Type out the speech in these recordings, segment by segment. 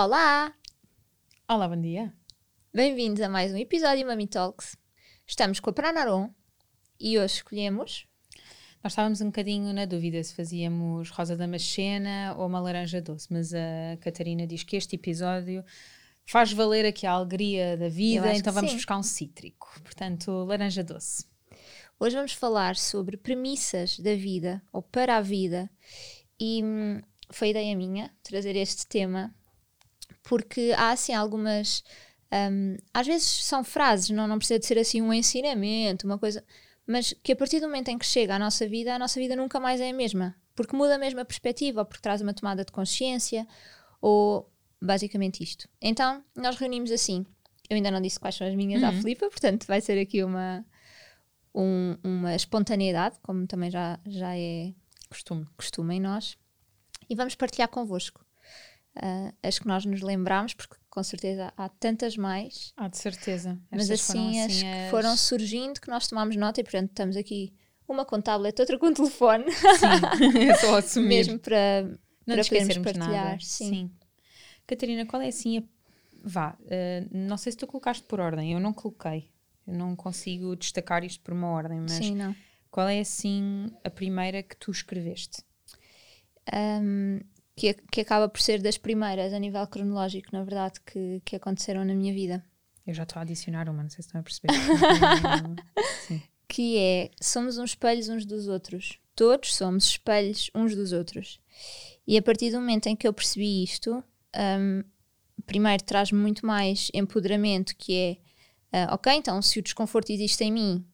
Olá! Olá, bom dia! Bem-vindos a mais um episódio Mami Talks. Estamos com a Pranaron e hoje escolhemos. Nós estávamos um bocadinho na dúvida se fazíamos rosa da macena ou uma laranja doce, mas a Catarina diz que este episódio faz valer aqui a alegria da vida, então vamos sim. buscar um cítrico. Portanto, laranja doce. Hoje vamos falar sobre premissas da vida ou para a vida e hum, foi ideia minha trazer este tema porque há assim algumas. Um, às vezes são frases, não, não precisa de ser assim um ensinamento, uma coisa, mas que a partir do momento em que chega à nossa vida, a nossa vida nunca mais é a mesma, porque muda mesmo a perspectiva, ou porque traz uma tomada de consciência, ou basicamente isto. Então, nós reunimos assim. Eu ainda não disse quais são as minhas uhum. à Filipa, portanto, vai ser aqui uma, um, uma espontaneidade, como também já, já é costume. costume em nós. E vamos partilhar convosco uh, as que nós nos lembramos, porque com certeza há tantas mais. Há de certeza. Mas assim, as, assim as que foram surgindo que nós tomámos nota e, portanto, estamos aqui uma com tablet, outra com telefone. Sim, é só assumir. Mesmo para, não para podermos partilhar. Nada. Sim. Sim. Catarina, qual é assim a. Vá, uh, não sei se tu colocaste por ordem, eu não coloquei. Eu não consigo destacar isto por uma ordem, mas Sim, não. qual é assim a primeira que tu escreveste? Um, que, que acaba por ser das primeiras a nível cronológico, na verdade, que, que aconteceram na minha vida. Eu já estou a adicionar uma, não sei se estão a perceber. que é: somos uns espelhos uns dos outros. Todos somos espelhos uns dos outros. E a partir do momento em que eu percebi isto, um, primeiro traz-me muito mais empoderamento, que é, uh, ok, então se o desconforto existe em mim,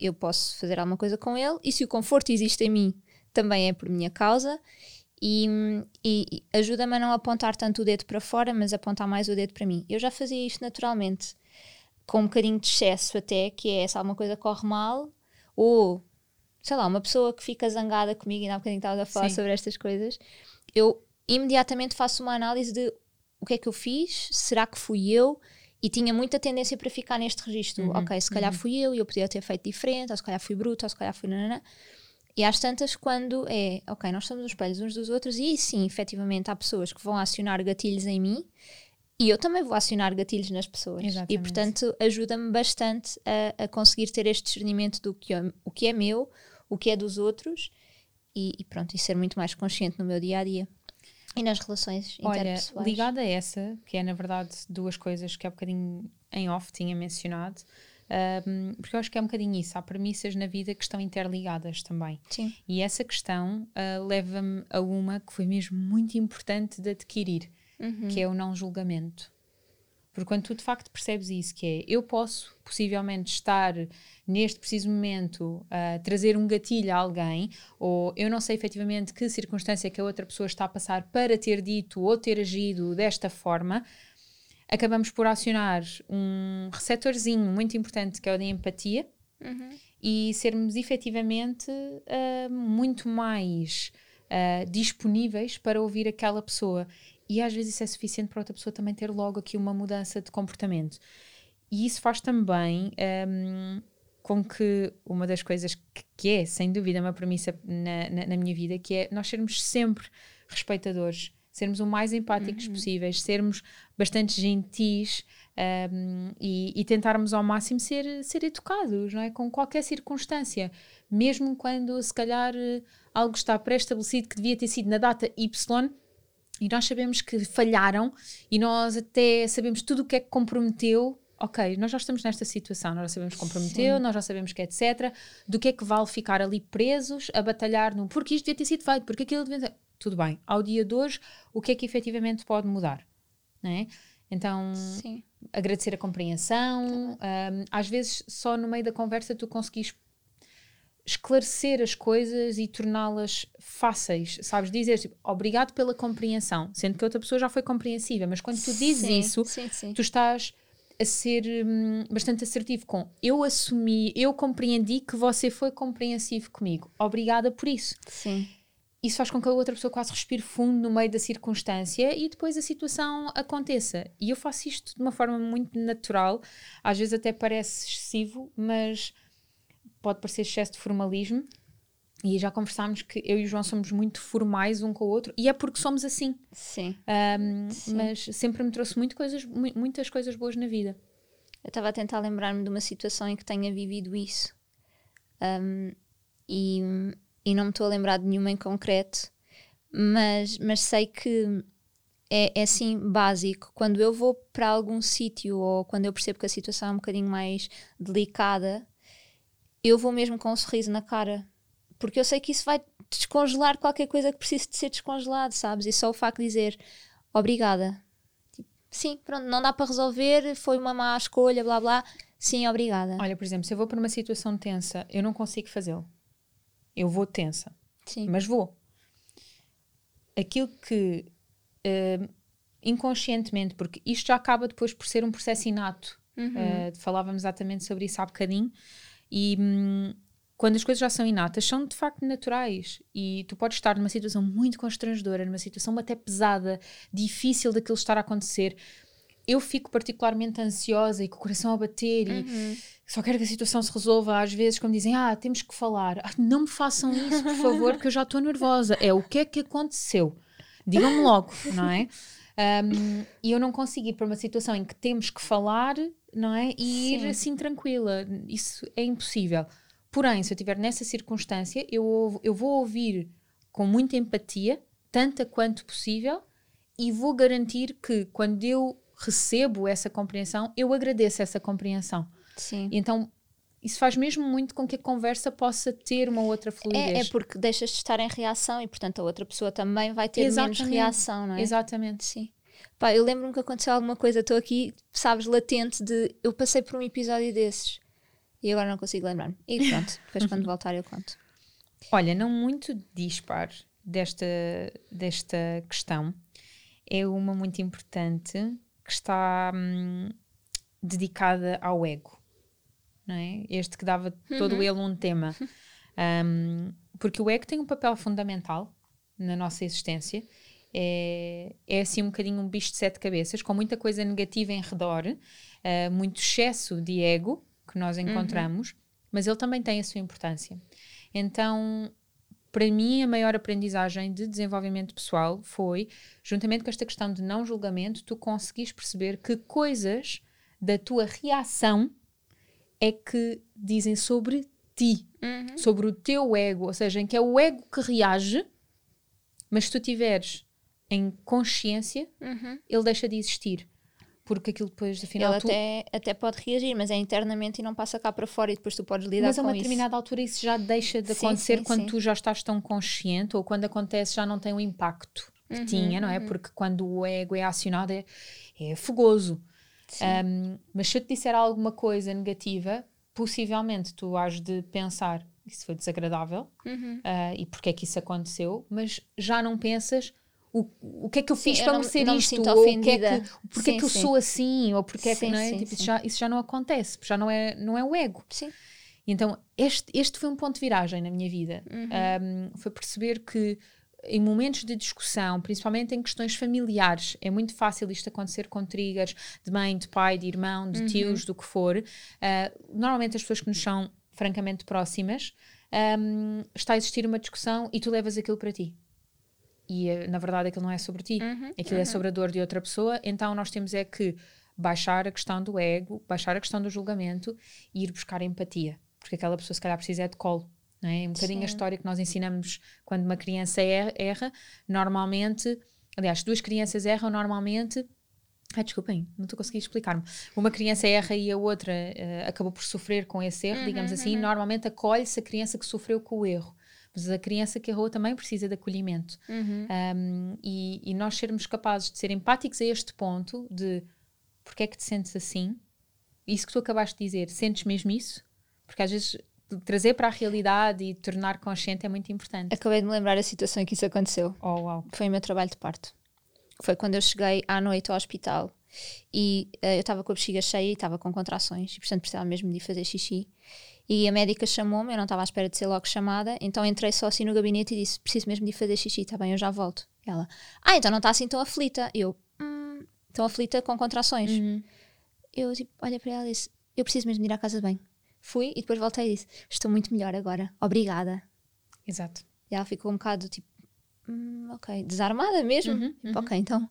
eu posso fazer alguma coisa com ele, e se o conforto existe em mim, também é por minha causa, e, e ajuda-me a não apontar tanto o dedo para fora, mas apontar mais o dedo para mim. Eu já fazia isto naturalmente, com um bocadinho de excesso até, que é se alguma coisa corre mal, ou sei lá, uma pessoa que fica zangada comigo, e há um bocadinho estava a falar Sim. sobre estas coisas, eu imediatamente faço uma análise de o que é que eu fiz, será que fui eu? E tinha muita tendência para ficar neste registro. Uhum, ok, se calhar uhum. fui eu e eu podia ter feito diferente, ou se calhar fui bruto, ou se calhar fui nanana. E às tantas, quando é, ok, nós somos os espelhos uns dos outros, e sim, efetivamente, há pessoas que vão acionar gatilhos em mim e eu também vou acionar gatilhos nas pessoas. Exatamente. E, portanto, ajuda-me bastante a, a, conseguir ter este discernimento do que, é, o que é meu, o que é dos outros e, e, pronto, e ser muito mais consciente no meu dia a dia. E nas relações Olha, interpessoais. ligada a essa, que é na verdade duas coisas que há bocadinho em off tinha mencionado, um, porque eu acho que é um bocadinho isso. Há premissas na vida que estão interligadas também. Sim. E essa questão uh, leva-me a uma que foi mesmo muito importante de adquirir, uhum. que é o não julgamento. Porque quando tu de facto percebes isso, que é eu posso possivelmente estar neste preciso momento a uh, trazer um gatilho a alguém, ou eu não sei efetivamente que circunstância que a outra pessoa está a passar para ter dito ou ter agido desta forma, acabamos por acionar um receptorzinho muito importante que é o da empatia uhum. e sermos efetivamente uh, muito mais uh, disponíveis para ouvir aquela pessoa. E às vezes isso é suficiente para outra pessoa também ter logo aqui uma mudança de comportamento. E isso faz também um, com que uma das coisas que, que, é, sem dúvida, uma premissa na, na, na minha vida, que é nós sermos sempre respeitadores sermos o mais empáticos uhum. possíveis, sermos bastante gentis um, e, e, tentarmos ao máximo ser, ser educados, não é? Com qualquer circunstância, mesmo quando se calhar algo está pré-estabelecido que devia ter sido na data Y e nós sabemos que falharam e nós até sabemos tudo o que é que comprometeu ok, nós já estamos nesta situação, nós já sabemos que comprometeu, Sim. nós já sabemos que é etc. Do que é que vale ficar ali presos a batalhar no porque isto devia ter sido feito, porque aquilo devia ter tudo bem. Ao dia de hoje, o que é que efetivamente pode mudar? Não é? Então, Sim. agradecer a compreensão. Um, às vezes, só no meio da conversa, tu conseguis esclarecer as coisas e torná-las fáceis, sabes? Dizer tipo, obrigado pela compreensão, sendo que a outra pessoa já foi compreensiva, mas quando tu dizes Sim, isso, sim. tu estás a ser hum, bastante assertivo com eu assumi, eu compreendi que você foi compreensivo comigo. Obrigada por isso. Sim. Isso faz com que a outra pessoa quase respire fundo no meio da circunstância e depois a situação aconteça. E eu faço isto de uma forma muito natural, às vezes até parece excessivo, mas pode parecer excesso de formalismo. E já conversámos que eu e o João somos muito formais um com o outro, e é porque somos assim. Sim. Um, Sim. mas sempre me trouxe muito coisas, mu- muitas coisas boas na vida. Eu estava a tentar lembrar-me de uma situação em que tenha vivido isso. Um, e, e não me estou a lembrar de nenhuma em concreto, mas, mas sei que é, é assim básico. Quando eu vou para algum sítio ou quando eu percebo que a situação é um bocadinho mais delicada, eu vou mesmo com um sorriso na cara. Porque eu sei que isso vai descongelar qualquer coisa que precise de ser descongelado, sabes? E só o facto de dizer obrigada. Tipo, Sim, pronto, não dá para resolver, foi uma má escolha, blá blá. Sim, obrigada. Olha, por exemplo, se eu vou para uma situação tensa, eu não consigo fazê-lo. Eu vou tensa, Sim. mas vou. Aquilo que eh, inconscientemente, porque isto já acaba depois por ser um processo inato. Uhum. Eh, falávamos exatamente sobre isso há bocadinho. E hum, quando as coisas já são inatas, são de facto naturais. E tu podes estar numa situação muito constrangedora, numa situação até pesada, difícil daquilo estar a acontecer. Eu fico particularmente ansiosa e com o coração a bater e Uhum. só quero que a situação se resolva. Às vezes, quando dizem, ah, temos que falar, ah, não me façam isso, por favor, porque eu já estou nervosa. É o que é que aconteceu? Digam-me logo, não é? Um, e eu não consigo ir para uma situação em que temos que falar, não é? E ir Sim. assim tranquila. Isso é impossível. Porém, se eu estiver nessa circunstância, eu, eu vou ouvir com muita empatia, tanta quanto possível, e vou garantir que quando eu recebo essa compreensão, eu agradeço essa compreensão. Sim. E então, isso faz mesmo muito com que a conversa possa ter uma outra É, fluidez. é porque deixas de estar em reação e, portanto, a outra pessoa também vai ter menos Exatamente. reação, não é? Exatamente. Sim. Pá, eu lembro-me que aconteceu alguma coisa, estou aqui, sabes, latente de eu passei por um episódio desses e agora não consigo lembrar-me. E pronto, depois quando voltar eu conto. Olha, não muito dispar desta, desta questão, é uma muito importante que está hum, dedicada ao ego, não é? Este que dava todo ele um tema. Hum, porque o ego tem um papel fundamental na nossa existência. É, é assim um bocadinho um bicho de sete cabeças, com muita coisa negativa em redor, eh, muito excesso de ego que nós encontramos, mas ele também tem a sua importância. Então, para mim, a maior aprendizagem de desenvolvimento pessoal foi, juntamente com esta questão de não julgamento, tu conseguis perceber que coisas da tua reação é que dizem sobre ti, sobre o teu ego, ou seja, em que é o ego que reage, mas se tu tiveres em consciência, ele deixa de existir. Porque aquilo depois, afinal, Ele tu, até, até pode reagir, mas é internamente e não passa cá para fora e depois tu podes lidar Mas a com uma isso. determinada altura isso já deixa de Sim, acontecer sim, quando sim. tu já estás tão consciente ou quando acontece já não tem o impacto que Uhum, tinha, não é? Porque quando o ego é acionado é, é fogoso. Um, mas se eu te disser alguma coisa negativa, possivelmente tu has de pensar isso foi desagradável Uhum. ah, e porque é que isso aconteceu, mas já não pensas o, o que é que eu Sim, fiz eu para não- merecer não me isto, sinto ou o que é que, porque é Sim, que eu sim. sou assim, ou porque é que Sim, não é? sim, Tipo, isso, sim. já, isso já não acontece, já não é, não é o ego. Sim. Então, este, este foi um ponto de viragem na minha vida. Um, foi perceber que em momentos de discussão, principalmente em questões familiares, é muito fácil isto acontecer com triggers de mãe, de pai, de irmão, de tios, do que for. Uh, normalmente as pessoas que nos são francamente próximas, um, está a existir uma discussão e tu levas aquilo para ti. E eh, na verdade aquilo não é sobre ti, aquilo é sobre a dor de outra pessoa. Então nós temos é que baixar a questão do ego, baixar a questão do julgamento e ir buscar empatia, porque aquela pessoa se calhar precisa é de colo. Não é? Um bocadinho a Sim. história que nós ensinamos quando uma criança er- erra, normalmente, aliás, duas crianças erram normalmente. Ai, desculpem, não estou conseguindo explicar-me. Uma criança erra e a outra eh, acabou por sofrer com esse erro, digamos assim. Normalmente acolhe-se a criança que sofreu com o erro. Mas a criança que errou também precisa de acolhimento. Um, e, e nós sermos capazes de ser empáticos a este ponto de, porque é que te sentes assim? Isso que tu acabaste de dizer, sentes mesmo isso? Porque às vezes trazer para a realidade e tornar consciente é muito importante. Acabei de me lembrar a situação em que isso aconteceu. Oh, uau. Foi o meu trabalho de parto. Foi quando eu cheguei à noite ao hospital e uh, eu estava com a bexiga cheia e estava com contrações e portanto precisava mesmo de fazer xixi. E a médica chamou-me, eu não estava à espera de ser logo chamada, então entrei só assim no gabinete e disse: Preciso mesmo de ir fazer xixi, está bem, eu já volto. E ela: Ah, então não está assim tão aflita. Eu: hum, Tão aflita com contrações. Uhum. Eu tipo, olha para ela e disse: Eu preciso mesmo de ir à casa de bem. Fui e depois voltei e disse: Estou muito melhor agora, obrigada. Exato. E ela ficou um bocado tipo: hum, Ok, desarmada mesmo. Uhum, Tipo, uhum. Ok, então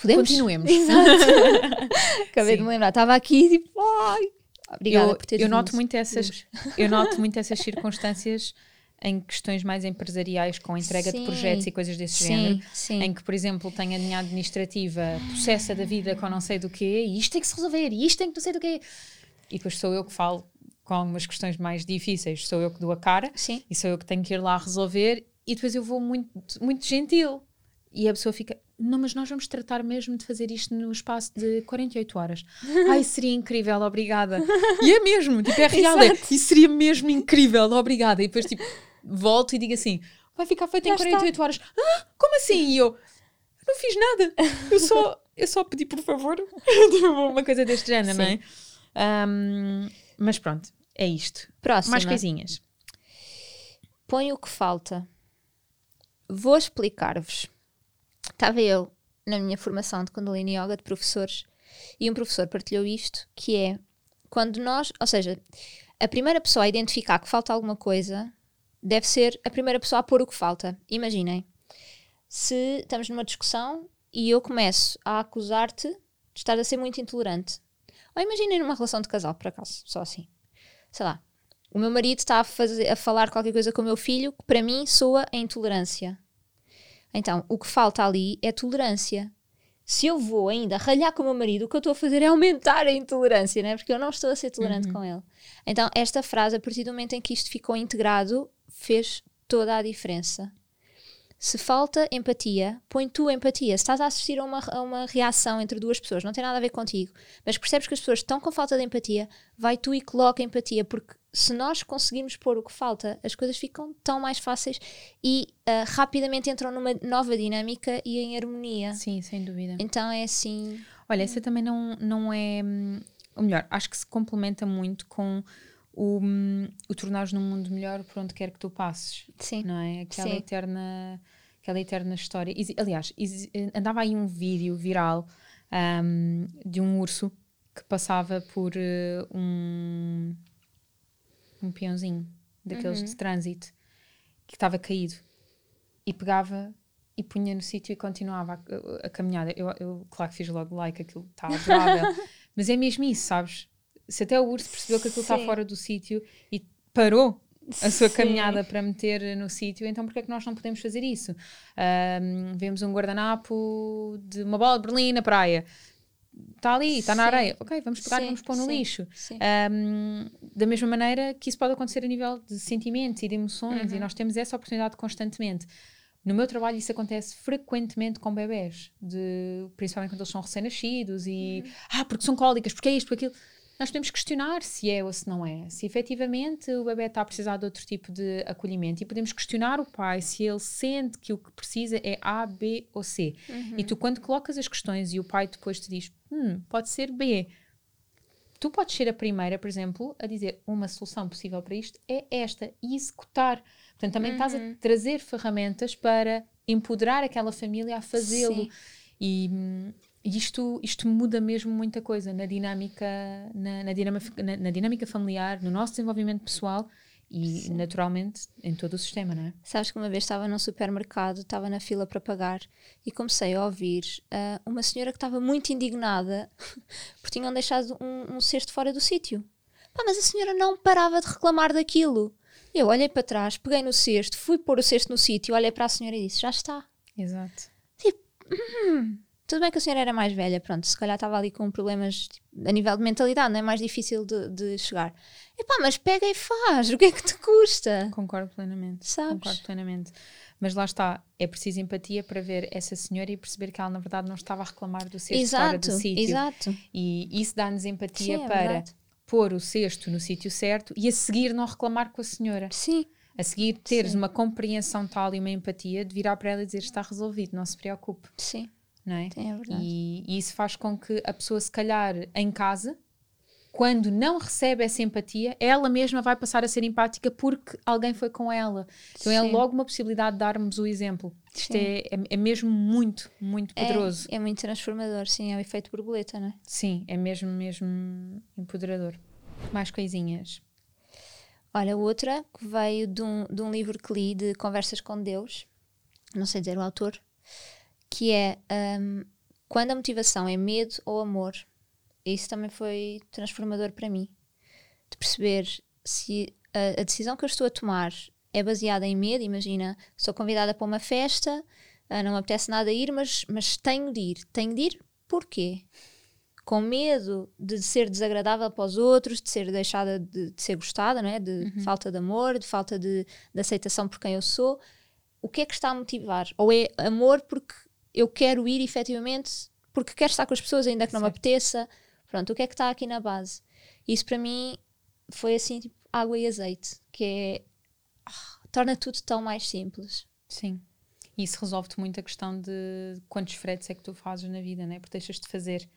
podemos. Continuemos. Exato. Acabei de Sim. me lembrar, estava aqui tipo: Ai, obrigada eu, por ter eu noto muito essas eu noto muito essas circunstâncias em questões mais empresariais com entrega Sim. de projetos e coisas desse Sim, género sim. em que por exemplo tem a linha administrativa processa da vida com não sei do quê e isto tem que se resolver e isto tem que não sei do quê e depois sou eu que falo com algumas questões mais difíceis sou eu que dou a cara e sou eu que tenho que ir lá resolver e depois eu vou muito, muito gentil e a pessoa fica não, mas nós vamos tratar mesmo de fazer isto no espaço de 48 horas. Ai, seria incrível, obrigada. E é mesmo, tipo, é real. É, e seria mesmo incrível, obrigada. E depois, tipo, volto e digo assim: vai ficar feito Já em 48 horas. Ah, como assim? E eu, não fiz nada. Eu só, eu só pedi, por favor. Tipo, Uma coisa deste género, não é? Ahm, mas pronto, é isto. Próxima. Mais coisinhas. Põe o que falta. Vou explicar-vos. Estava eu na minha formação de Kundalini Yoga de professores e um professor partilhou isto, que é quando nós, ou seja, a primeira pessoa a identificar que falta alguma coisa deve ser a primeira pessoa a pôr o que falta. Imaginem, se estamos numa discussão e eu começo a acusar-te de estar a ser muito intolerante. Ou imaginem numa relação de casal, por acaso, só assim. Sei lá, o meu marido está a, fazer, a falar qualquer coisa com o meu filho que para mim soa a intolerância. Então, o que falta ali é tolerância. Se eu vou ainda ralhar com o meu marido, o que eu estou a fazer é aumentar a intolerância, né? porque eu não estou a ser tolerante com ele. Então, esta frase, a partir do momento em que isto ficou integrado, fez toda a diferença. Se falta empatia, põe tu empatia. Se estás a assistir a uma, a uma reação entre duas pessoas, não tem nada a ver contigo, mas percebes que as pessoas estão com falta de empatia, vai tu e coloca empatia, porque se nós conseguirmos pôr o que falta, as coisas ficam tão mais fáceis e ah, rapidamente entram numa nova dinâmica e em harmonia. Sim, sem dúvida. Então é assim. Olha, essa também não, não é. hum, Ou melhor, acho que se complementa muito com o, o tornares num mundo melhor por onde quer que tu passes. Sim. Não é? Aquela Sim. eterna. Aquela eterna história. Aliás, andava aí um vídeo viral hum, de um urso que passava por eh, um, um peãozinho daqueles Uhum. de trânsito que estava caído e pegava e punha no sítio e continuava a, a caminhada. Eu, eu, claro que fiz logo like, aquilo está adorável, mas é mesmo isso, sabes? Se até o urso percebeu que aquilo está fora do sítio e parou a sua Sim. caminhada para meter no sítio, então porquê é que nós não podemos fazer isso? Ahm, vemos um guardanapo de uma bola de Berlim na praia. Está ali, está na areia. Ok, vamos pegar e Sim, vamos pôr no sim, lixo. Um, da mesma maneira que isso pode acontecer a nível de sentimentos e de emoções, Uhum. e nós temos essa oportunidade constantemente. No meu trabalho, isso acontece frequentemente com bebés, de, principalmente quando eles são recém-nascidos e Uhum. ah, porque são cólicas, porque é isto, porque aquilo. Nós podemos questionar se é ou se não é. Se efetivamente o bebê está a precisar de outro tipo de acolhimento e podemos questionar o pai se ele sente que o que precisa é A, B ou C. Uhum. E tu, quando colocas as questões e o pai depois te diz, hum, pode ser B, tu podes ser a primeira, por exemplo, a dizer uma solução possível para isto é esta e executar. Portanto, também estás a trazer ferramentas para empoderar aquela família a fazê-lo. E, hum, e isto, isto muda mesmo muita coisa na dinâmica, na, na, dinâmica, na, na dinâmica familiar, no nosso desenvolvimento pessoal e, naturalmente, em todo o sistema, não é? Sabes que uma vez estava num supermercado, estava na fila para pagar e comecei a ouvir ah, uma senhora que estava muito indignada porque tinham deixado um, um cesto fora do sítio. Pá, mas a senhora não parava de reclamar daquilo. Eu olhei para trás, peguei no cesto, fui pôr o cesto no sítio, olhei para a senhora e disse: Já está. Exato. Tudo bem que a senhora era mais velha, pronto, se calhar estava ali com problemas tipo, a nível de mentalidade, não é mais difícil de, de chegar. Epá, mas pega e faz, o que é que te custa? Concordo plenamente. Sabes? Concordo plenamente. Mas lá está, é preciso empatia para ver essa senhora e perceber que ela na verdade não estava a reclamar do cesto exato, fora do sítio. Exato. E isso dá-nos empatia Sim, é para verdade. pôr o cesto no sítio certo e a seguir não reclamar com a senhora. Sim. A seguir teres Sim. uma compreensão tal e uma empatia de virar para ela e dizer está resolvido, não se preocupe, Sim. Não é? É verdade. E, e isso faz com que a pessoa, se calhar, em casa, quando não recebe essa empatia, ela mesma vai passar a ser empática porque alguém foi com ela. Então é Sim. logo uma possibilidade de darmos o exemplo. Isto Sim. é, é, é mesmo muito, muito poderoso. É, é muito transformador, sim, é o efeito borboleta, não é? Sim, é mesmo, mesmo empoderador. Mais coisinhas. Olha, outra que veio de um, de um livro que li de Conversas com Deus, não sei dizer o autor, que é hum, Quando a motivação é medo ou amor. Isso também foi transformador para mim. De perceber se a, a decisão que eu estou a tomar é baseada em medo. Imagina, sou convidada para uma festa, ah, não me apetece nada ir, mas, mas tenho de ir. Tenho de ir porquê? com medo de ser desagradável para os outros, de ser deixada de, de ser gostada, não é? de falta de amor, de falta de, de aceitação por quem eu sou. O que é que está a motivar? Ou é amor porque eu quero ir efetivamente, porque quero estar com as pessoas ainda que não me Certo. apeteça? Pronto, o que é que está aqui na base? Isso para mim foi assim, tipo, água e azeite, que é. ah, torna tudo tão mais simples. Sim. E isso resolve-te muito a questão de quantos fretes é que tu fazes na vida, né? Porque deixas de fazer.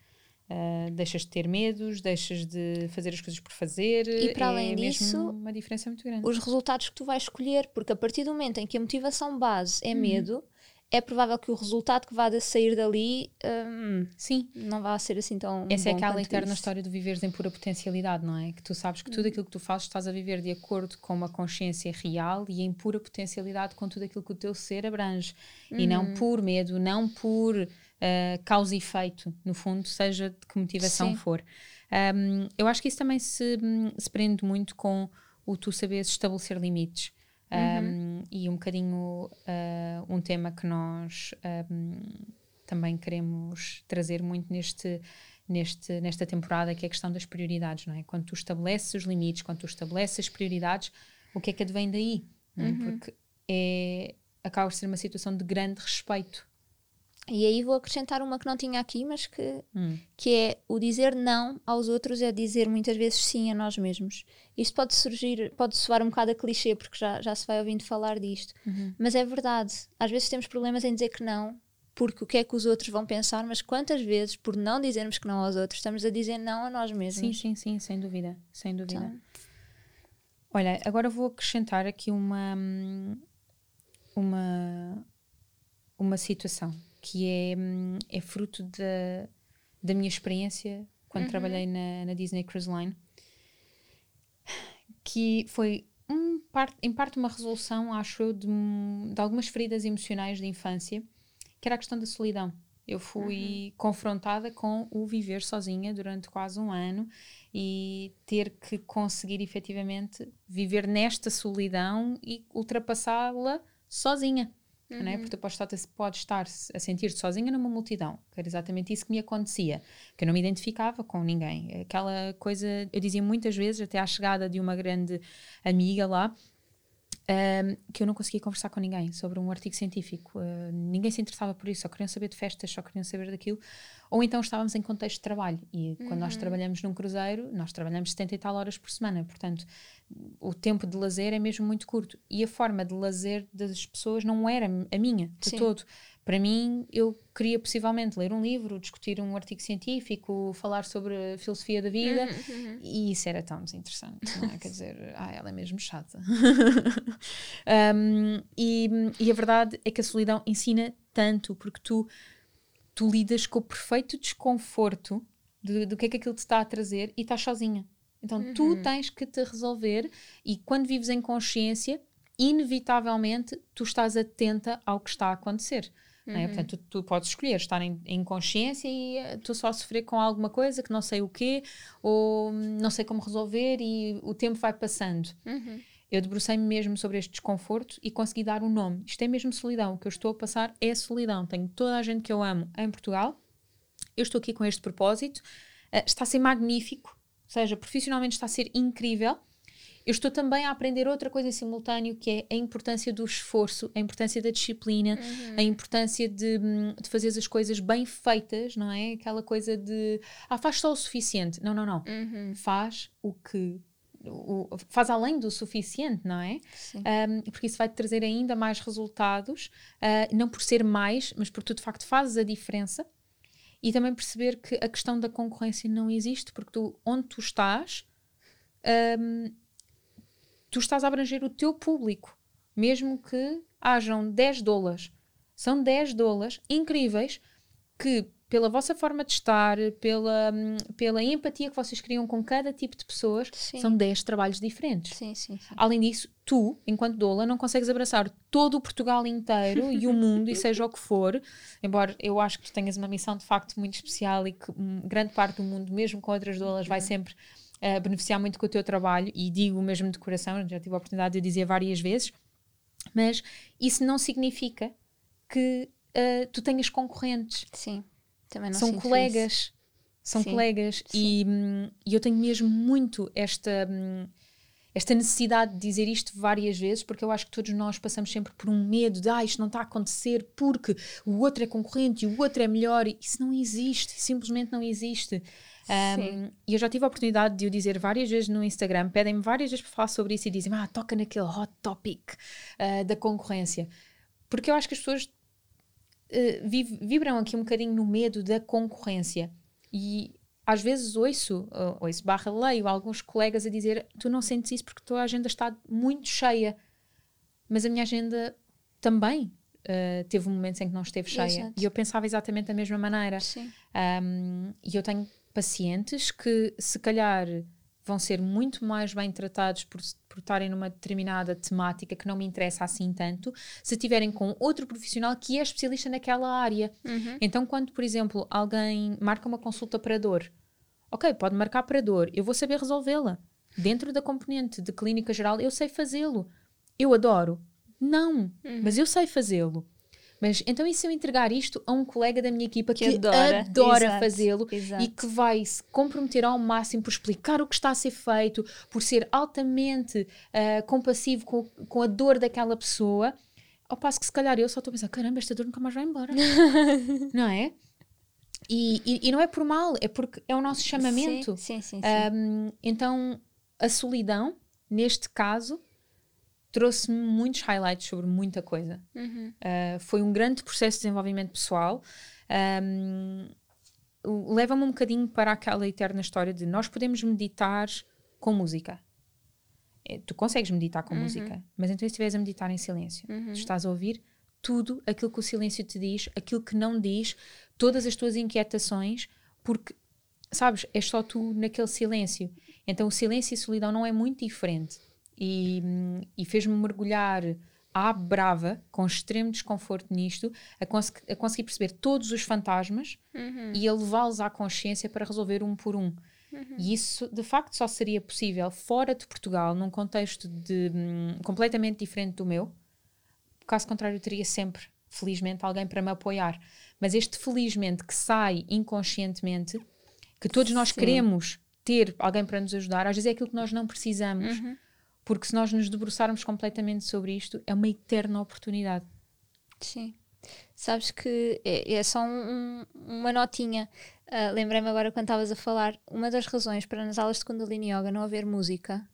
ah, deixas de ter medos, deixas de fazer as coisas por fazer. E para além é disso, uma diferença muito grande. os resultados que tu vais escolher, porque a partir do momento em que a motivação base Uhum. é medo, é provável que o resultado que vá de sair dali hum, Sim, não vá ser assim tão. Essa é aquela eterna isso. história do viveres em pura potencialidade, não é? Que tu sabes que tudo Uhum. aquilo que tu fazes estás a viver de acordo com uma consciência real e em pura potencialidade com tudo aquilo que o teu ser abrange. E Uhum. não por medo, não por ah, causa e efeito, no fundo, seja de que motivação Sim. for. Um, eu acho que isso também se, hum, se prende muito com o tu saberes estabelecer limites. Um, E um bocadinho ah, um tema que nós um, também queremos trazer muito neste, neste, nesta temporada, que é a questão das prioridades, não é? Quando tu estabeleces os limites, quando tu estabeleces as prioridades, o que é que advém daí? é? Porque é, acaba por ser uma situação de grande respeito. E aí vou acrescentar uma que não tinha aqui, mas que, Hum. que é o dizer não aos outros é dizer muitas vezes sim a nós mesmos. Isto pode surgir, pode soar um bocado a clichê, porque já, já se vai ouvindo falar disto. Uhum. Mas é verdade. Às vezes temos problemas em dizer que não, porque o que é que os outros vão pensar, mas quantas vezes, por não dizermos que não aos outros, estamos a dizer não a nós mesmos. Sim, sim, sim, sem dúvida, sem dúvida. Então, Olha, agora vou acrescentar aqui uma hum, uma uma situação que é, hum, é fruto da, da minha experiência quando trabalhei na, na Disney Cruise Line, que foi um em parte uma resolução, acho eu, de, de algumas feridas emocionais de infância, que era a questão da solidão. Eu fui confrontada com o viver sozinha durante quase um ano e ter que conseguir efetivamente viver nesta solidão e ultrapassá-la sozinha. Não é? Porque tu podes estar, podes estar a sentir-te sozinha numa multidão, que era exatamente isso que me acontecia, que eu não me identificava com ninguém. Aquela coisa, eu dizia muitas vezes, até à chegada de uma grande amiga lá, um, que eu não conseguia conversar com ninguém sobre um artigo científico. Uh, ninguém se interessava por isso, só queriam saber de festas, só queriam saber daquilo. Ou então estávamos em contexto de trabalho. E quando nós trabalhamos num cruzeiro, nós trabalhamos 70 e tal horas por semana. Portanto, o tempo de lazer é mesmo muito curto. E a forma de lazer das pessoas não era a minha, de Sim. todo. Para mim, eu queria possivelmente ler um livro, discutir um artigo científico, falar sobre a filosofia da vida, e isso era tão desinteressante, não é? Quer dizer, ah, ela é mesmo chata. Um, e, e a verdade é que a solidão ensina tanto, porque tu, tu lidas com o perfeito desconforto de- do que é que aquilo te está a trazer e estás sozinha. Então tu tens que te resolver, e quando vives em consciência, inevitavelmente tu estás atenta ao que está a acontecer. é? Portanto, tu, tu podes escolher estar em, em consciência e eh, tu só sofrer com alguma coisa que não sei o quê, ou hum, não sei como resolver, e o tempo vai passando. Eu debrucei-me mesmo sobre este desconforto e consegui dar um nome. Isto é mesmo solidão. O que eu estou a passar é solidão. Tenho toda a gente que eu amo em Portugal. Eu estou aqui com este propósito. Eh, está a ser magnífico. Ou seja, profissionalmente está a ser incrível. eu estou também a aprender outra coisa em simultâneo, que é a importância do esforço, a importância da disciplina, Uhum. a importância de, hum, de fazer as coisas bem feitas, não é? Aquela coisa de, ah, faz só o suficiente. Não, não, não. Uhum. Faz o que. o- faz além do suficiente, não é? Um, porque isso vai te trazer ainda mais resultados, uh, não por ser mais, mas porque tu de facto fazes a diferença e também perceber que a questão da concorrência não existe, porque tu, onde tu estás, um, tu estás a abranger o teu público, mesmo que hajam 10 dólares. São 10 dólares incríveis que, pela vossa forma de estar, pela, hum, pela empatia que vocês criam com cada tipo de pessoas, Sim. são 10 trabalhos diferentes. Sim, sim. Além disso, tu, enquanto doula, não consegues abraçar todo o Portugal inteiro e o mundo, e seja o que for, embora eu acho que tu tenhas uma missão de facto muito especial e que hum, grande parte do mundo, mesmo com outras doulas, vai sempre eh, beneficiar muito com o teu trabalho, e digo mesmo de coração, já tive a oportunidade de dizer várias vezes, mas isso não significa que eh, tu tenhas concorrentes Sim. Também não são colegas. São Sim, colegas. E, hum, e eu tenho mesmo muito esta, hum, esta necessidade de dizer isto várias vezes, porque eu acho que todos nós passamos sempre por um medo de ah, isto não está a acontecer porque o outro é concorrente e o outro é melhor. Isso não existe, simplesmente não existe. Sim. Um, e eu já tive a oportunidade de o dizer várias vezes no Instagram, pedem-me várias vezes para falar sobre isso e dizem ah, toca naquele hot topic ah, da concorrência. Porque eu acho que as pessoas vi- vibram aqui um bocadinho no medo da concorrência. E às vezes ouço, ou- ouço barra leio alguns colegas a dizer tu não sentes isso porque a tua agenda está muito cheia. Mas a minha agenda também eh, teve momentos em que não esteve cheia. Exato. E eu pensava exatamente da mesma maneira. Sim. Um, e eu tenho pacientes que, se calhar, vão ser muito mais bem tratados por, estarem numa determinada temática que não me interessa assim tanto, se tiverem com outro profissional que é especialista naquela área. Uhum. Então, quando, por exemplo, alguém marca uma consulta para dor, ok, pode marcar para dor, eu vou saber resolvê-la. Dentro da componente de clínica geral, eu sei fazê-lo. Eu adoro. Não, mas eu sei fazê-lo. Mas então, e se eu entregar isto a um colega da minha equipa que, Que adora. adora fazê-lo e que vai se comprometer ao máximo por explicar o que está a ser feito, por ser altamente ah, compassivo com, com a dor daquela pessoa, ao passo que se calhar eu só estou a pensar: caramba, esta dor nunca mais vai embora. não é? E, e, e não é por mal, é porque é o nosso chamamento. Sim, sim, sim. sim. Um, então, a solidão, neste caso, trouxe-me muitos highlights sobre muita coisa. Uhum. Uh, foi um grande processo de desenvolvimento pessoal. Um, Leva-me um bocadinho para aquela eterna história de nós podemos meditar com música. É, tu consegues meditar com música, mas então se estiveres a meditar em silêncio, tu estás a ouvir tudo aquilo que o silêncio te diz, aquilo que não diz, todas as tuas inquietações, porque, sabes, é só tu naquele silêncio. Então o silêncio e a solidão não é muito diferente. E, e fez-me mergulhar à brava, com extremo desconforto nisto, a, cons- a conseguir perceber todos os fantasmas Uhum. e a levá-los à consciência para resolver um por um. E isso, de facto, só seria possível fora de Portugal, num contexto de, hum, completamente diferente do meu. Caso contrário, eu teria sempre, felizmente, alguém para me apoiar. Mas este felizmente que sai inconscientemente, que todos nós Sim. queremos ter alguém para nos ajudar, às vezes é aquilo que nós não precisamos. Uhum. Porque se nós nos debruçarmos completamente sobre isto, é uma eterna oportunidade. Sim. Sabes que é, é só um- um- uma notinha. Ah, Lembrei-me agora quando estavas a falar, uma das razões para nas aulas de Kundalini Yoga não haver música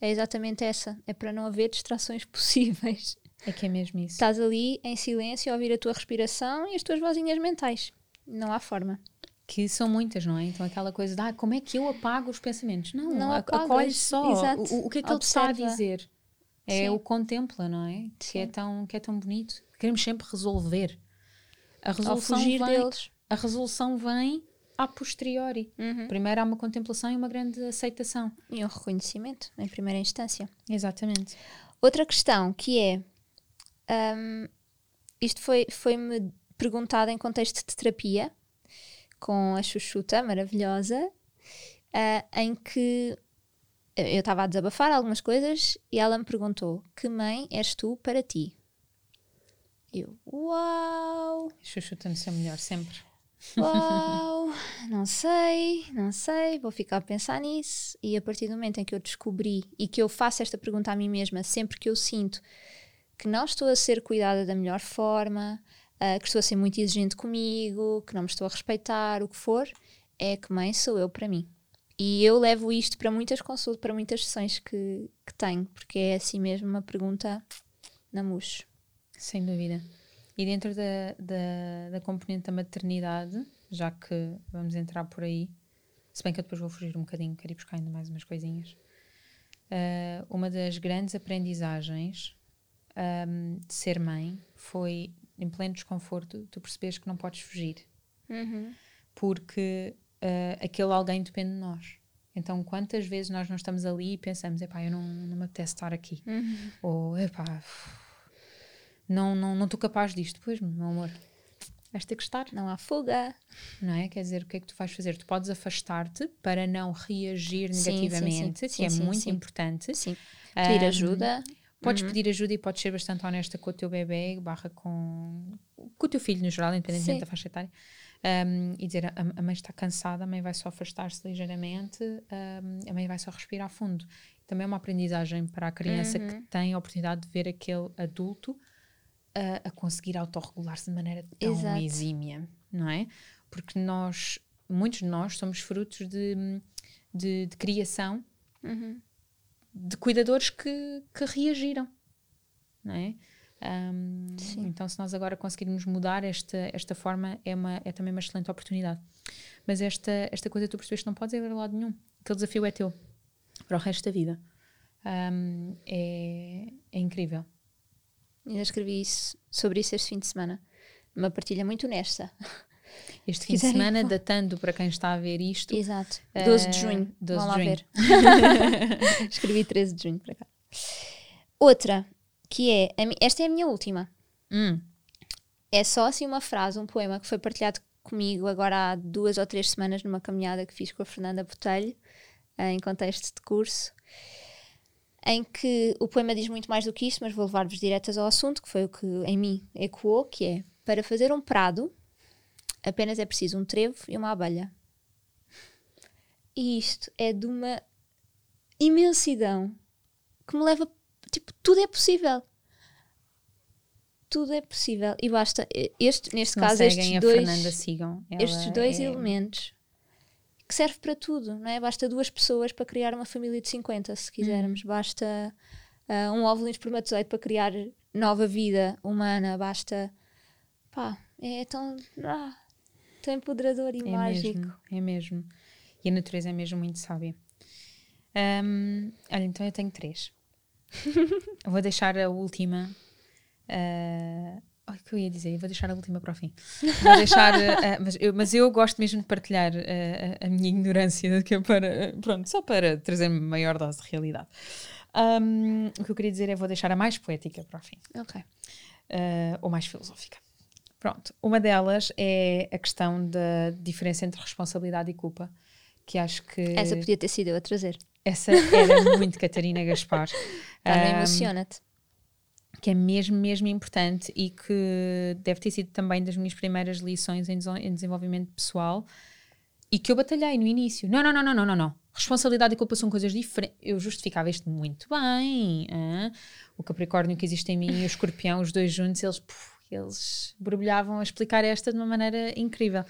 é exatamente essa: é para não haver distrações possíveis. É que é mesmo isso. Estás ali em silêncio a ouvir a tua respiração e as tuas vozinhas mentais. Não há forma. Que são muitas, não é? Então aquela coisa de ah, como é que eu apago os pensamentos? Não, Não acolhe só. exato. O, o que é que ele te está a Observa. dizer? É Sim. o contempla, não é? Que é, tão, que é tão bonito. Queremos sempre resolver. A Ao resolução, fugir vem, deles. a resolução vem a posteriori. Uhum. Primeiro há uma contemplação e uma grande aceitação. E um reconhecimento, em primeira instância. Exatamente. Outra questão que é: hum, isto foi- foi-me perguntado em contexto de terapia, com a Xuxuta maravilhosa, ah, em que eu estava a desabafar algumas coisas e ela me perguntou: Que mãe és tu para ti? Eu, uau, Chuchuta no seu melhor, sempre. uau. não sei, não sei, vou ficar a pensar nisso. E a partir do momento em que eu descobri e que eu faço esta pergunta a mim mesma, sempre que eu sinto que não estou a ser cuidada da melhor forma, uh, que estou a ser muito exigente comigo, que não me estou a respeitar, o que for, é que mãe sou eu para mim. E eu levo isto para muitas consultas, para muitas sessões que, que tenho, porque é assim mesmo uma pergunta na mousse. Sem dúvida. E dentro da, da, da, componente da maternidade, já que vamos entrar por aí, se bem que eu depois vou fugir um bocadinho, quero ir buscar ainda mais umas coisinhas. Uh, uma das grandes aprendizagens um, de ser mãe foi, em pleno desconforto, tu percebes que não podes fugir. Uhum. Porque uh, aquele alguém depende de nós. Então, quantas vezes nós não estamos ali e pensamos, epá, eu não, não me apetece estar aqui. Uhum. Ou, epá, não estou não, não capaz disto. Pois, meu amor, vais ter que estar. Não há fuga. Não é? Quer dizer, o que é que tu vais fazer? Tu podes afastar-te para não reagir negativamente, sim, sim, sim. que é muito importante. Sim. Pedir um, ajuda. Podes uhum. pedir ajuda e podes ser bastante honesta com o teu bebê, barra com, com o teu filho no geral, independentemente da faixa etária um, e dizer a, a, mãe está cansada, a mãe vai só afastar-se ligeiramente, um, a mãe vai só respirar fundo. Também é uma aprendizagem para a criança uhum. que tem a oportunidade de ver aquele adulto a, a conseguir autorregular-se de maneira tão Exato. exímia, não é? Porque nós, muitos de nós, somos frutos de, de, de criação uhum. De cuidadores que, que reagiram, não é? Um, então, se nós agora conseguirmos mudar esta, esta forma, é, uma, é também uma excelente oportunidade. Mas esta, esta coisa tu percebes que não podes ir a lado nenhum. Aquele desafio é teu para o resto da vida. Um, é, é incrível. Ainda escrevi isso, sobre isso este fim de semana. Uma partilha muito honesta. Este fim de semana, datando para quem está a ver isto. Exato. 12 de junho. 12 Vão de junho. ver. escrevi 13 de junho para cá. Outra que é, esta é a minha última. Hum. É só assim uma frase, um poema que foi partilhado comigo agora há duas ou três semanas numa caminhada que fiz com a Fernanda Botelho, eh, em contexto de curso, em que o poema diz muito mais do que isto, mas vou levar-vos diretas ao assunto, que foi o que em mim ecoou, que é para fazer um prado apenas é preciso um trevo e uma abelha. E isto é de uma imensidão que me leva Tipo, tudo é possível. Tudo é possível. E basta, este, neste caso, estes dois, Fernanda, sigam. estes dois é... elementos que serve para tudo, não é? Basta duas pessoas para criar uma família de 50, se quisermos. Hum. Basta uh, um óvulo em espermatozoide para criar nova vida humana. Basta. Pá, é tão. Ah, tão empoderador e é mágico. Mesmo, é mesmo. E a natureza é mesmo muito sábia. Um, olha, então eu tenho três. vou deixar a última. Uh, o que eu ia dizer? vou deixar a última para o fim. Vou deixar. Uh, mas, eu, mas eu gosto mesmo de partilhar uh, a minha ignorância, que é para. Pronto, só para trazer maior dose de realidade. Um, o que eu queria dizer é vou deixar a mais poética para o fim. Ok. Uh, ou mais filosófica. Pronto. Uma delas é a questão da diferença entre responsabilidade e culpa. Que acho que. Essa podia ter sido eu a trazer. Essa era muito Catarina Gaspar. Também um, emociona-te. Que é mesmo, mesmo importante e que deve ter sido também das minhas primeiras lições em, em desenvolvimento pessoal e que eu batalhei no início. Não, não, não, não, não, não, não. Responsabilidade e culpa são coisas diferentes. Eu justificava isto muito bem. O Capricórnio que existe em mim e o Escorpião, os dois juntos, eles, puf, eles borbulhavam a explicar esta de uma maneira incrível.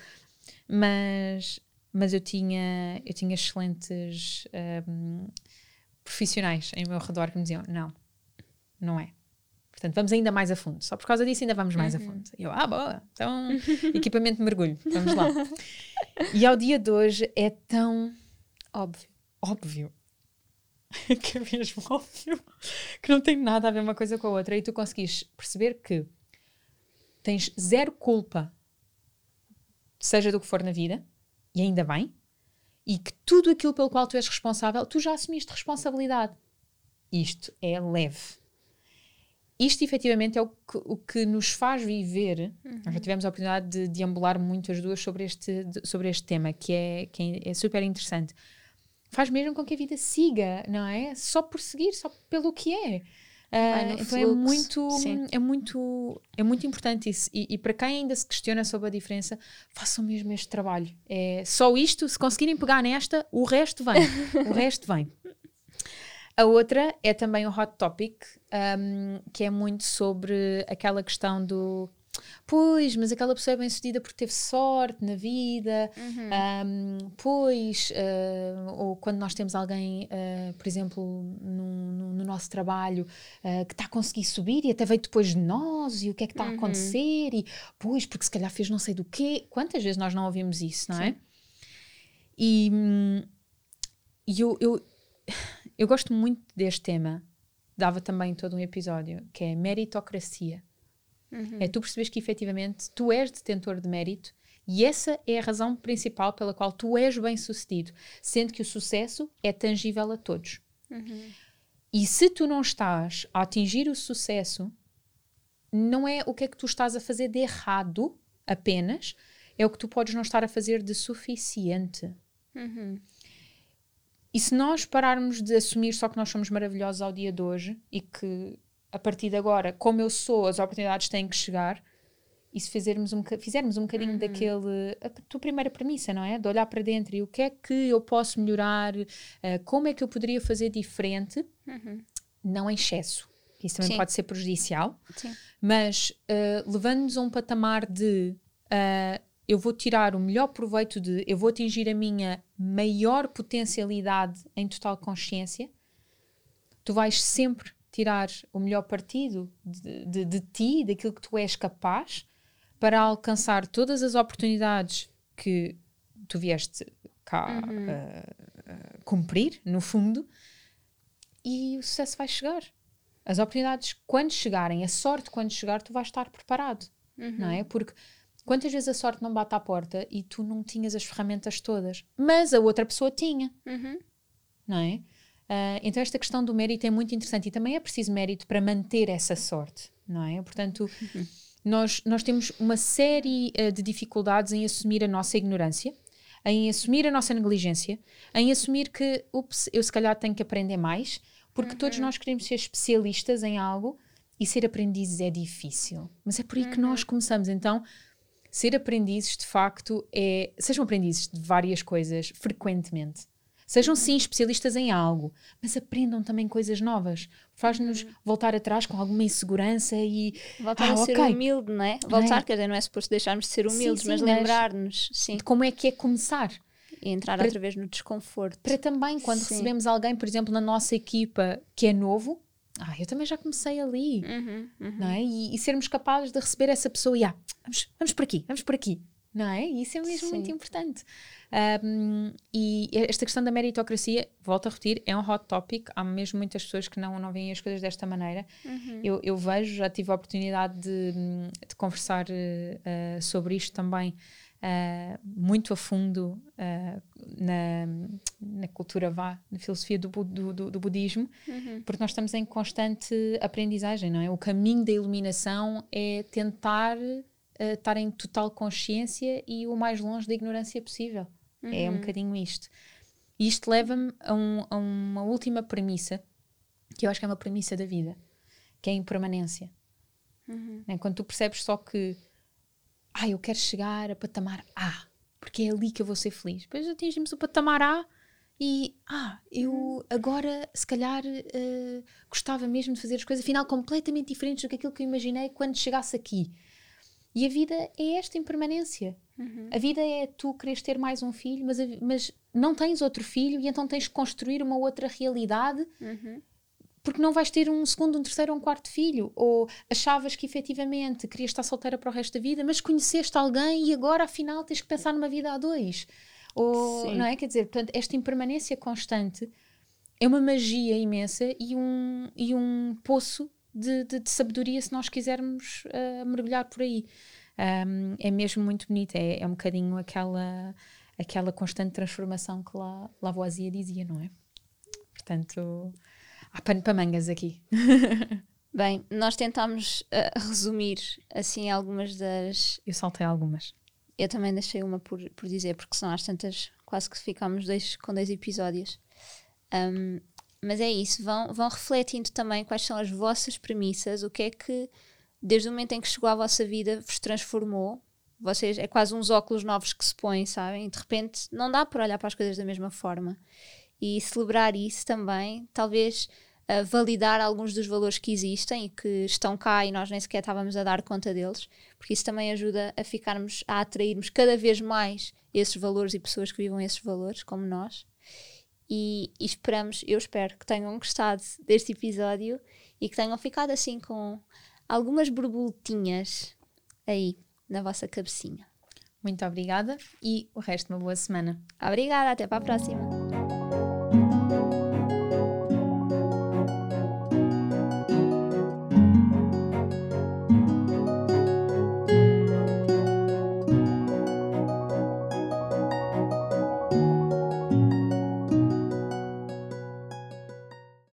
Mas mas eu tinha, eu tinha excelentes um, profissionais em meu redor que me diziam: não, não é. Portanto, vamos ainda mais a fundo. Só por causa disso ainda vamos mais uhum. a fundo. E eu, ah, boa, então equipamento de mergulho, vamos lá. e ao dia de hoje é tão óbvio, óbvio, que é mesmo óbvio, que não tem nada a ver uma coisa com a outra. E tu conseguis perceber que tens zero culpa, seja do que for na vida, e ainda bem, e que tudo aquilo pelo qual tu és responsável, tu já assumiste responsabilidade. Isto é leve. Isto efetivamente é o que, o que nos faz viver. Uhum. Nós já tivemos a oportunidade de deambular muito as duas sobre este, de, sobre este tema, que, é, que é, é super interessante. Faz mesmo com que a vida siga, não é? Só por seguir, só pelo que é. Uh, então fluxo. é muito, é muito, é muito importante isso. E, e, para quem ainda se questiona sobre a diferença, façam mesmo este trabalho. É só isto, se conseguirem pegar nesta, o resto vem. o resto vem. A outra é também o hot topic, um, que é muito sobre aquela questão do pois, mas aquela pessoa é bem sucedida porque teve sorte na vida, uhum. um, pois, uh, ou quando nós temos alguém, uh, por exemplo, no, no, no nosso trabalho, uh, que está a conseguir subir e até veio depois de nós, e o que é que está uhum. a acontecer, e pois, porque se calhar fez não sei do quê. Quantas vezes nós não ouvimos isso, não é? Sim. E, e eu, eu, eu gosto muito deste tema, dava também todo um episódio, que é meritocracia. Uhum. É tu percebes que efetivamente tu és detentor de mérito e essa é a razão principal pela qual tu és bem sucedido, sendo que o sucesso é tangível a todos. Uhum. E se tu não estás a atingir o sucesso, não é o que é que tu estás a fazer de errado apenas, é o que tu podes não estar a fazer de suficiente. Uhum. E se nós pararmos de assumir só que nós somos maravilhosos ao dia de hoje e que a partir de agora, como eu sou, as oportunidades têm que chegar. E se fizermos um, fizermos um bocadinho uhum. daquele. a tua primeira premissa, não é? De olhar para dentro e o que é que eu posso melhorar, uh, como é que eu poderia fazer diferente, uhum. não em excesso. Isso também Sim. pode ser prejudicial, Sim. mas uh, levando-nos a um patamar de uh, eu vou tirar o melhor proveito de, eu vou atingir a minha maior potencialidade em total consciência, tu vais sempre tirar o melhor partido de, de, de ti, daquilo que tu és capaz, para alcançar todas as oportunidades que tu vieste cá uhum. uh, uh, cumprir, no fundo, e o sucesso vai chegar. As oportunidades, quando chegarem, a sorte, quando chegar, tu vais estar preparado, uhum. não é? Porque quantas vezes a sorte não bate à porta e tu não tinhas as ferramentas todas, mas a outra pessoa tinha, uhum. não é? Uh, então, esta questão do mérito é muito interessante e também é preciso mérito para manter essa sorte, não é? Portanto, uhum. nós, nós temos uma série uh, de dificuldades em assumir a nossa ignorância, em assumir a nossa negligência, em assumir que, ups, eu se calhar tenho que aprender mais, porque uhum. todos nós queremos ser especialistas em algo e ser aprendizes é difícil. Mas é por aí uhum. que nós uhum. começamos. Então, ser aprendizes, de facto, é. Sejam aprendizes de várias coisas frequentemente. Sejam sim especialistas em algo, mas aprendam também coisas novas. Faz-nos uhum. voltar atrás com alguma insegurança e. Voltar ah, a ser okay. humilde, não é? Voltar, não é? quer dizer, não é suposto deixarmos de ser humildes, sim, sim, mas lembrar-nos de como é que é começar. E entrar para, outra vez no desconforto. Para também, quando sim. recebemos alguém, por exemplo, na nossa equipa que é novo, ah, eu também já comecei ali, uhum, uhum. não é? E, e, sermos capazes de receber essa pessoa e ah, vamos, vamos por aqui, vamos por aqui, não é? Isso é mesmo Sim. muito importante. Um, e esta questão da meritocracia, volto a repetir, é um hot topic. Há mesmo muitas pessoas que não, não veem as coisas desta maneira. Uhum. Eu, eu, vejo, já tive a oportunidade de, de conversar uh, sobre isto também. Uh, muito a fundo uh, na, na, cultura vá, na filosofia do, do, do, do budismo, uhum. porque nós estamos em constante aprendizagem, não é? O caminho da iluminação é tentar uh, estar em total consciência e o mais longe da ignorância possível. Uhum. É um uhum. bocadinho isto. E isto leva-me a, um, a, uma última premissa, que eu acho que é uma premissa da vida, que é a impermanência. Uhum. Né? Quando tu percebes só que ah, eu quero chegar a patamar A, porque é ali que eu vou ser feliz. Depois atingimos o patamar A e ah, eu uhum. agora se calhar uh, gostava mesmo de fazer as coisas afinal completamente diferentes do que aquilo que eu imaginei quando chegasse aqui. E a vida é esta impermanência. Uhum. A vida é tu queres ter mais um filho, mas, mas não tens outro filho e então tens que construir uma outra realidade uhum. porque não vais ter um segundo, um terceiro ou um quarto filho. Ou achavas que efetivamente querias estar solteira para o resto da vida, mas conheceste alguém e agora afinal tens que pensar numa vida a dois. Ou, Sim. não é? Quer dizer, portanto, esta impermanência constante é uma magia imensa e um, e um poço de, de, de sabedoria se nós quisermos uh, mergulhar por aí. Um, é mesmo muito bonito, é, é um bocadinho aquela, aquela constante transformação que lá Lavoisier dizia, não é? Portanto, há pano para mangas aqui. Bem, nós tentámos uh, resumir assim algumas das. Eu saltei algumas. Eu também deixei uma por, por dizer, porque senão às tantas quase que ficámos dois, com dois episódios. Um, mas é isso, vão, vão refletindo também quais são as vossas premissas, o que é que, desde o momento em que chegou à vossa vida, vos transformou. Vocês, é quase uns óculos novos que se põem, sabem? De repente, não dá para olhar para as coisas da mesma forma. E celebrar isso também, talvez uh, validar alguns dos valores que existem e que estão cá e nós nem sequer estávamos a dar conta deles, porque isso também ajuda a ficarmos, a atrairmos cada vez mais esses valores e pessoas que vivam esses valores, como nós. E, e, esperamos, eu espero que tenham gostado deste episódio e que tenham ficado assim com algumas borboletinhas aí na vossa cabecinha. Muito obrigada e o resto uma boa semana. Obrigada, até para a próxima.